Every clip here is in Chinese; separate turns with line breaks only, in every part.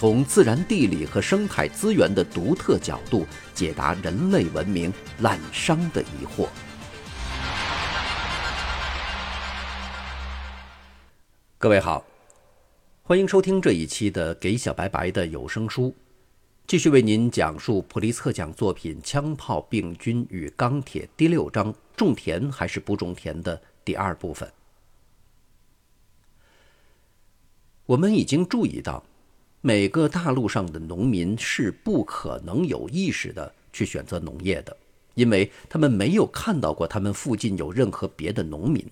从自然地理和生态资源的独特角度解答人类文明滥觞的疑惑。各位好，欢迎收听这一期的《给小白白的有声书》，继续为您讲述普利策奖作品《枪炮、病菌与钢铁》第六章“种田还是不种田”的第二部分。我们已经注意到。每个大陆上的农民是不可能有意识的去选择农业的，因为他们没有看到过他们附近有任何别的农民。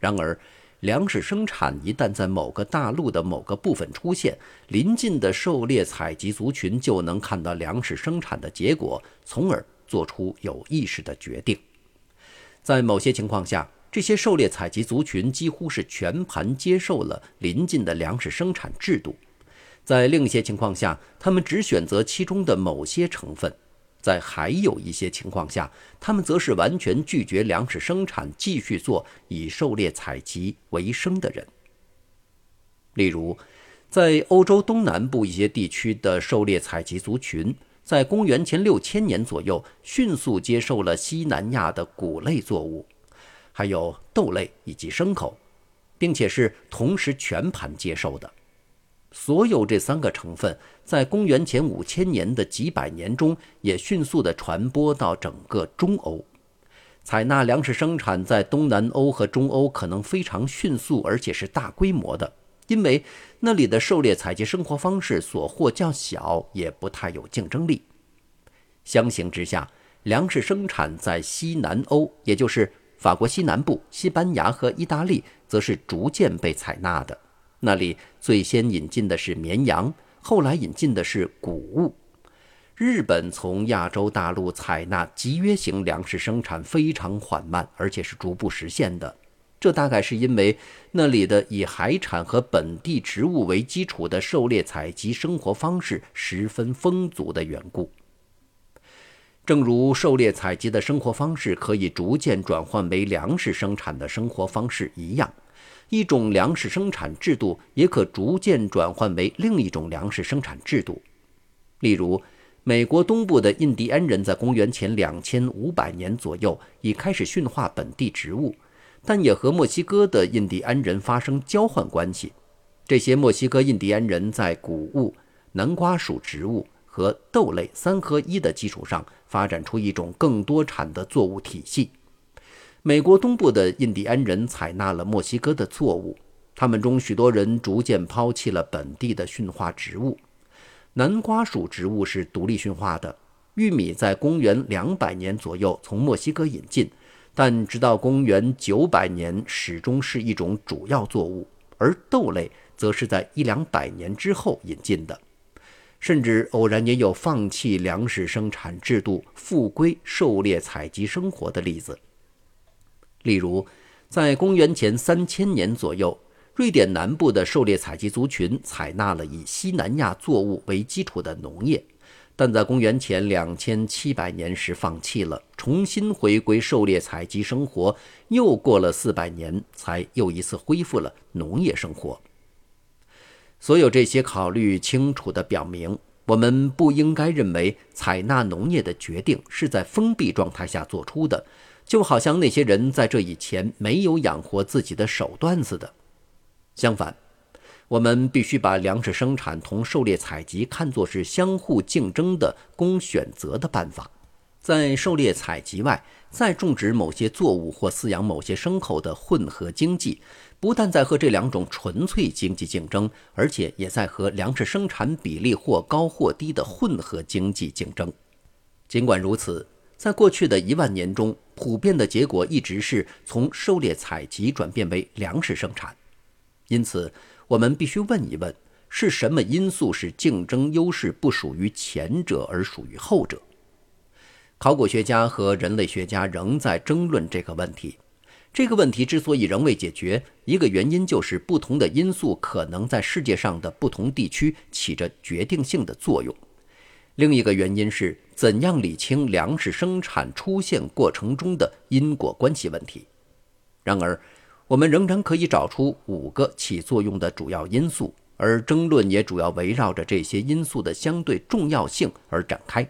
然而，粮食生产一旦在某个大陆的某个部分出现，邻近的狩猎采集族群就能看到粮食生产的结果，从而做出有意识的决定。在某些情况下，这些狩猎采集族群几乎是全盘接受了邻近的粮食生产制度。在另一些情况下，他们只选择其中的某些成分；在还有一些情况下，他们则是完全拒绝粮食生产，继续做以狩猎采集为生的人。例如，在欧洲东南部一些地区的狩猎采集族群，在公元前六千年左右，迅速接受了西南亚的谷类作物，还有豆类以及牲口，并且是同时全盘接受的。所有这三个成分，在公元前五千年的几百年中，也迅速地传播到整个中欧。采纳粮食生产在东南欧和中欧可能非常迅速，而且是大规模的，因为那里的狩猎采集生活方式所获较小，也不太有竞争力。相形之下，粮食生产在西南欧，也就是法国西南部、西班牙和意大利，则是逐渐被采纳的。那里最先引进的是绵羊，后来引进的是谷物。日本从亚洲大陆采纳集约型粮食生产非常缓慢，而且是逐步实现的。这大概是因为那里的以海产和本地植物为基础的狩猎采集生活方式十分丰足的缘故。正如狩猎采集的生活方式可以逐渐转换为粮食生产的生活方式一样。一种粮食生产制度也可逐渐转换为另一种粮食生产制度。例如，美国东部的印第安人在公元前两千五百年左右已开始驯化本地植物，但也和墨西哥的印第安人发生交换关系。这些墨西哥印第安人在谷物、南瓜属植物和豆类三合一的基础上，发展出一种更多产的作物体系。美国东部的印第安人采纳了墨西哥的作物，他们中许多人逐渐抛弃了本地的驯化植物。南瓜属植物是独立驯化的。玉米在公元两百年左右从墨西哥引进，但直到公元九百年始终是一种主要作物。而豆类则是在一两百年之后引进的，甚至偶然也有放弃粮食生产制度、复归狩猎采集生活的例子。例如，在公元前三千年左右，瑞典南部的狩猎采集族群采纳了以西南亚作物为基础的农业，但在公元前两千七百年时放弃了，重新回归狩猎采集生活。又过了四百年，才又一次恢复了农业生活。所有这些考虑清楚地表明，我们不应该认为采纳农业的决定是在封闭状态下做出的。就好像那些人在这以前没有养活自己的手段似的。相反，我们必须把粮食生产同狩猎采集看作是相互竞争的供选择的办法。在狩猎采集外，再种植某些作物或饲养某些牲口的混合经济，不但在和这两种纯粹经济竞争，而且也在和粮食生产比例或高或低的混合经济竞争。尽管如此，在过去的一万年中，普遍的结果一直是从狩猎采集转变为粮食生产。因此，我们必须问一问：是什么因素使竞争优势不属于前者而属于后者？考古学家和人类学家仍在争论这个问题。这个问题之所以仍未解决，一个原因就是不同的因素可能在世界上的不同地区起着决定性的作用。另一个原因是怎样理清粮食生产出现过程中的因果关系问题。然而，我们仍然可以找出五个起作用的主要因素，而争论也主要围绕着这些因素的相对重要性而展开。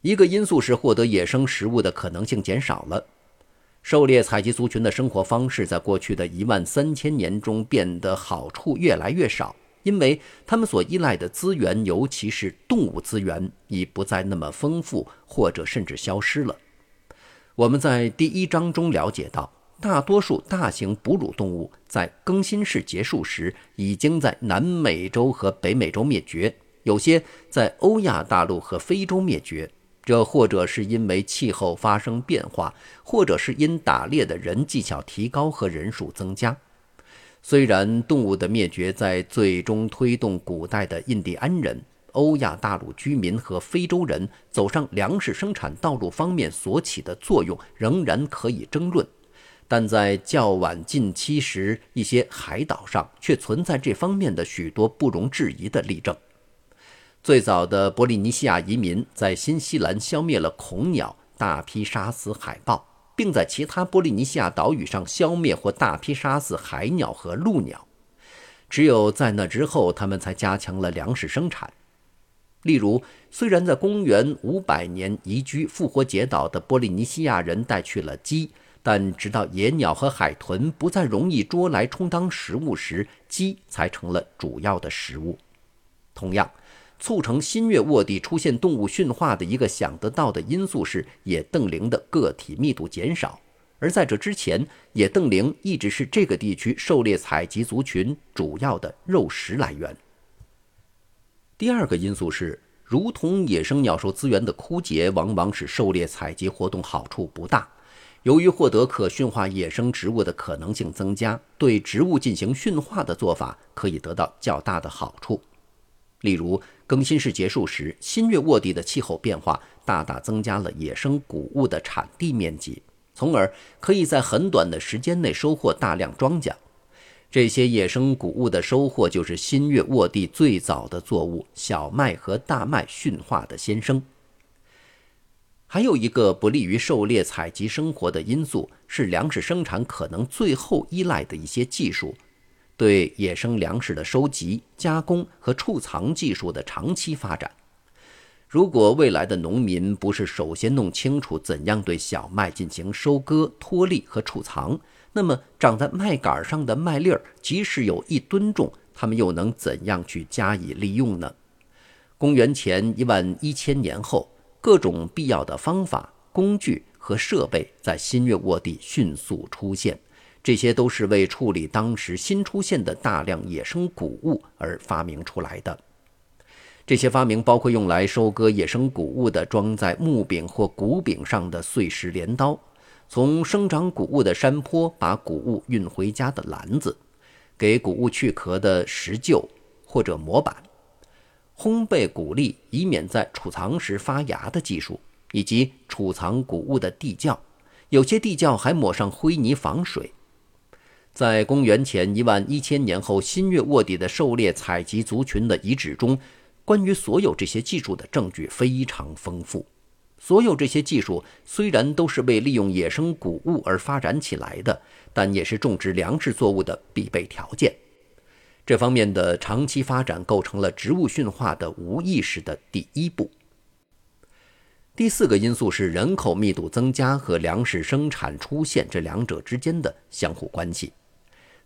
一个因素是获得野生食物的可能性减少了。狩猎采集族群的生活方式在过去的一万三千年中变得好处越来越少，因为他们所依赖的资源，尤其是动物资源，已不再那么丰富，或者甚至消失了。我们在第一章中了解到，大多数大型哺乳动物在更新世结束时，已经在南美洲和北美洲灭绝，有些在欧亚大陆和非洲灭绝。这或者是因为气候发生变化，或者是因打猎的人技巧提高和人数增加。虽然动物的灭绝在最终推动古代的印第安人、欧亚大陆居民和非洲人走上粮食生产道路方面所起的作用仍然可以争论，但在较晚近期时，一些海岛上却存在这方面的许多不容置疑的例证。最早的波利尼西亚移民在新西兰消灭了恐鸟，大批杀死海豹，并在其他波利尼西亚岛屿上消灭或大批杀死海鸟和鹭鸟。只有在那之后，他们才加强了粮食生产。例如，虽然在公元500年移居复活节岛的波利尼西亚人带去了鸡，但直到野鸟和海豚不再容易捉来充当食物时，鸡才成了主要的食物。同样。促成新月沃地出现动物驯化的一个想得到的因素是野瞪羚的个体密度减少，而在这之前，野瞪羚一直是这个地区狩猎采集族群主要的肉食来源。第二个因素是，如同野生鸟兽资源的枯竭，往往使狩猎采集活动好处不大。由于获得可驯化野生植物的可能性增加，对植物进行驯化的做法可以得到较大的好处。例如，更新世结束时，新月沃地的气候变化大大增加了野生谷物的产地面积，从而可以在很短的时间内收获大量庄稼。这些野生谷物的收获就是新月沃地最早的作物小麦和大麦驯化的先声。还有一个不利于狩猎采集生活的因素是粮食生产可能最后依赖的一些技术。对野生粮食的收集、加工和储藏技术的长期发展。如果未来的农民不是首先弄清楚怎样对小麦进行收割、脱粒和储藏，那么长在麦秆上的麦粒儿，即使有一吨重，他们又能怎样去加以利用呢？公元前一万一千年后，各种必要的方法、工具和设备在新月沃地迅速出现。这些都是为处理当时新出现的大量野生谷物而发明出来的。这些发明包括用来收割野生谷物的装在木柄或谷柄上的碎石镰刀，从生长谷物的山坡把谷物运回家的篮子，给谷物去壳的石臼或者模板，烘焙谷粒以免在储藏时发芽的技术，以及储藏谷物的地窖。有些地窖还抹上灰泥防水。在公元前一万一千年后，新月沃地的狩猎采集族群的遗址中，关于所有这些技术的证据非常丰富。所有这些技术虽然都是为利用野生谷物而发展起来的，但也是种植粮食作物的必备条件。这方面的长期发展构成了植物驯化的无意识的第一步。第四个因素是人口密度增加和粮食生产出现这两者之间的相互关系。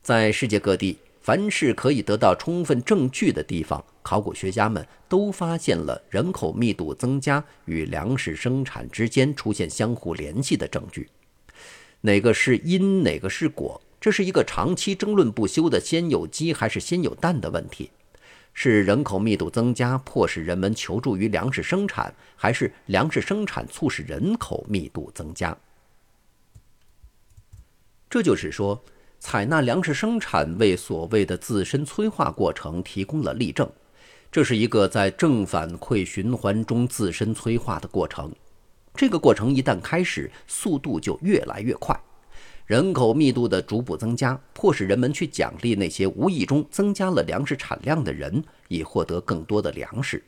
在世界各地，凡是可以得到充分证据的地方，考古学家们都发现了人口密度增加与粮食生产之间出现相互联系的证据。哪个是因，哪个是果，这是一个长期争论不休的“先有鸡还是先有蛋”的问题。是人口密度增加迫使人们求助于粮食生产，还是粮食生产促使人口密度增加？这就是说。采纳粮食生产为所谓的自身催化过程提供了例证。这是一个在正反馈循环中自身催化的过程。这个过程一旦开始，速度就越来越快。人口密度的逐步增加，迫使人们去奖励那些无意中增加了粮食产量的人，以获得更多的粮食。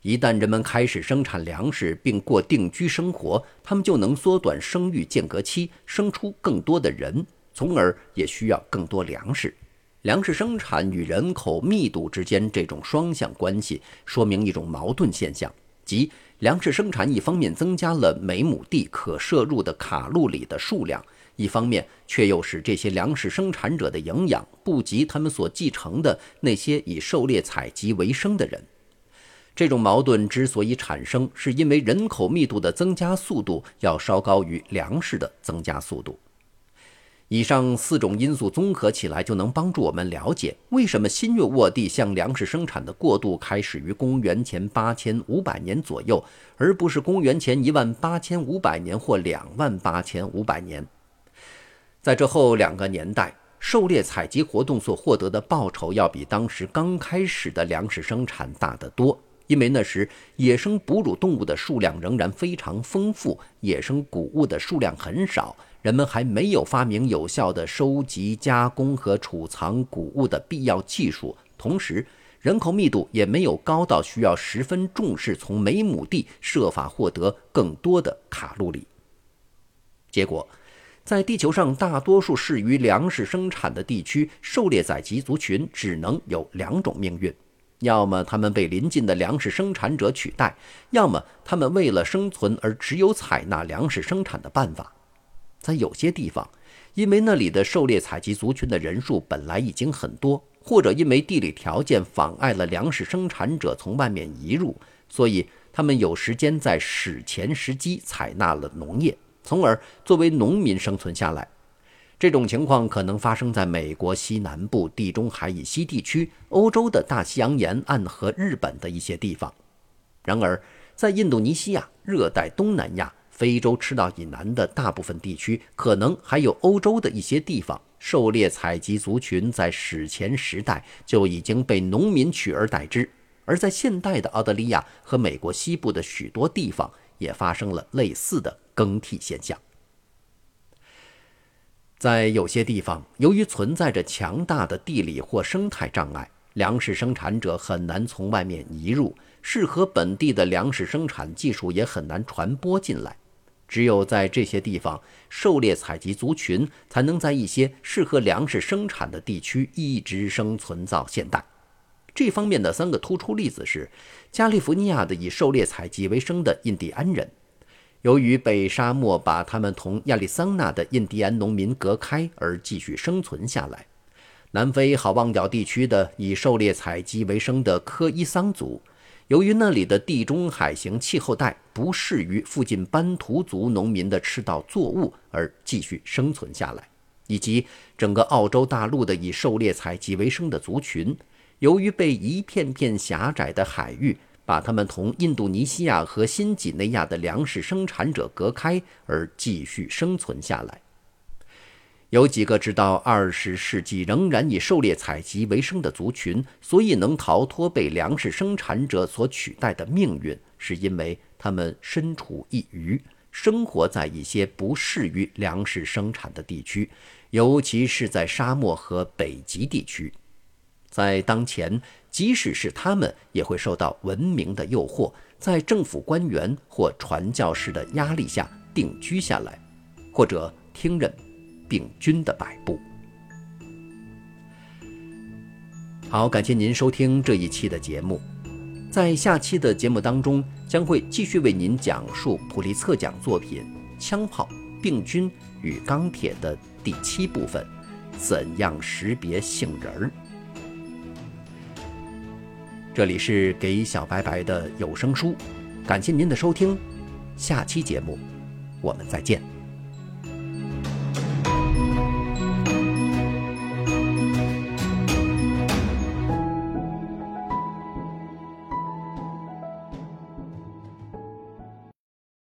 一旦人们开始生产粮食并过定居生活，他们就能缩短生育间隔期，生出更多的人，从而也需要更多粮食。粮食生产与人口密度之间这种双向关系，说明一种矛盾现象，即粮食生产一方面增加了每亩地可摄入的卡路里的数量。一方面，却又使这些粮食生产者的营养不及他们所继承的那些以狩猎采集为生的人。这种矛盾之所以产生，是因为人口密度的增加速度要稍高于粮食的增加速度。以上四种因素综合起来，就能帮助我们了解为什么新月沃地向粮食生产的过渡开始于公元前八千五百年左右，而不是公元前一万八千五百年或两万八千五百年。在这后两个年代，狩猎采集活动所获得的报酬要比当时刚开始的粮食生产大得多，因为那时野生哺乳动物的数量仍然非常丰富，野生谷物的数量很少，人们还没有发明有效的收集、加工和储藏谷物的必要技术，同时人口密度也没有高到需要十分重视从每亩地设法获得更多的卡路里。结果。在地球上大多数适于粮食生产的地区，狩猎采集族群只能有两种命运：要么他们被邻近的粮食生产者取代，要么他们为了生存而只有采纳粮食生产的办法。在有些地方，因为那里的狩猎采集族群的人数本来已经很多，或者因为地理条件妨碍了粮食生产者从外面移入，所以他们有时间在史前时机采纳了农业。从而作为农民生存下来，这种情况可能发生在美国西南部、地中海以西地区、欧洲的大西洋沿岸和日本的一些地方。然而，在印度尼西亚、热带东南亚、非洲赤道以南的大部分地区，可能还有欧洲的一些地方，狩猎采集族群在史前时代就已经被农民取而代之；而在现代的澳大利亚和美国西部的许多地方，也发生了类似的。更替现象，在有些地方，由于存在着强大的地理或生态障碍，粮食生产者很难从外面移入，适合本地的粮食生产技术也很难传播进来。只有在这些地方，狩猎采集族群才能在一些适合粮食生产的地区一直生存到现代。这方面的三个突出例子是：加利福尼亚的以狩猎采集为生的印第安人。由于被沙漠把他们同亚利桑那的印第安农民隔开，而继续生存下来。南非好望角地区的以狩猎采集为生的科伊桑族，由于那里的地中海型气候带不适于附近班图族农民的赤道作物，而继续生存下来。以及整个澳洲大陆的以狩猎采集为生的族群，由于被一片片狭窄的海域。把他们同印度尼西亚和新几内亚的粮食生产者隔开，而继续生存下来。有几个直到二十世纪仍然以狩猎采集为生的族群，所以能逃脱被粮食生产者所取代的命运，是因为他们身处一隅，生活在一些不适于粮食生产的地区，尤其是在沙漠和北极地区。在当前。即使是他们，也会受到文明的诱惑，在政府官员或传教士的压力下定居下来，或者听任病菌的摆布。好，感谢您收听这一期的节目，在下期的节目当中，将会继续为您讲述普利策奖作品《枪炮、病菌与钢铁》的第七部分：怎样识别杏仁儿。这里是给小白白的有声书，感谢您的收听，下期节目我们再见。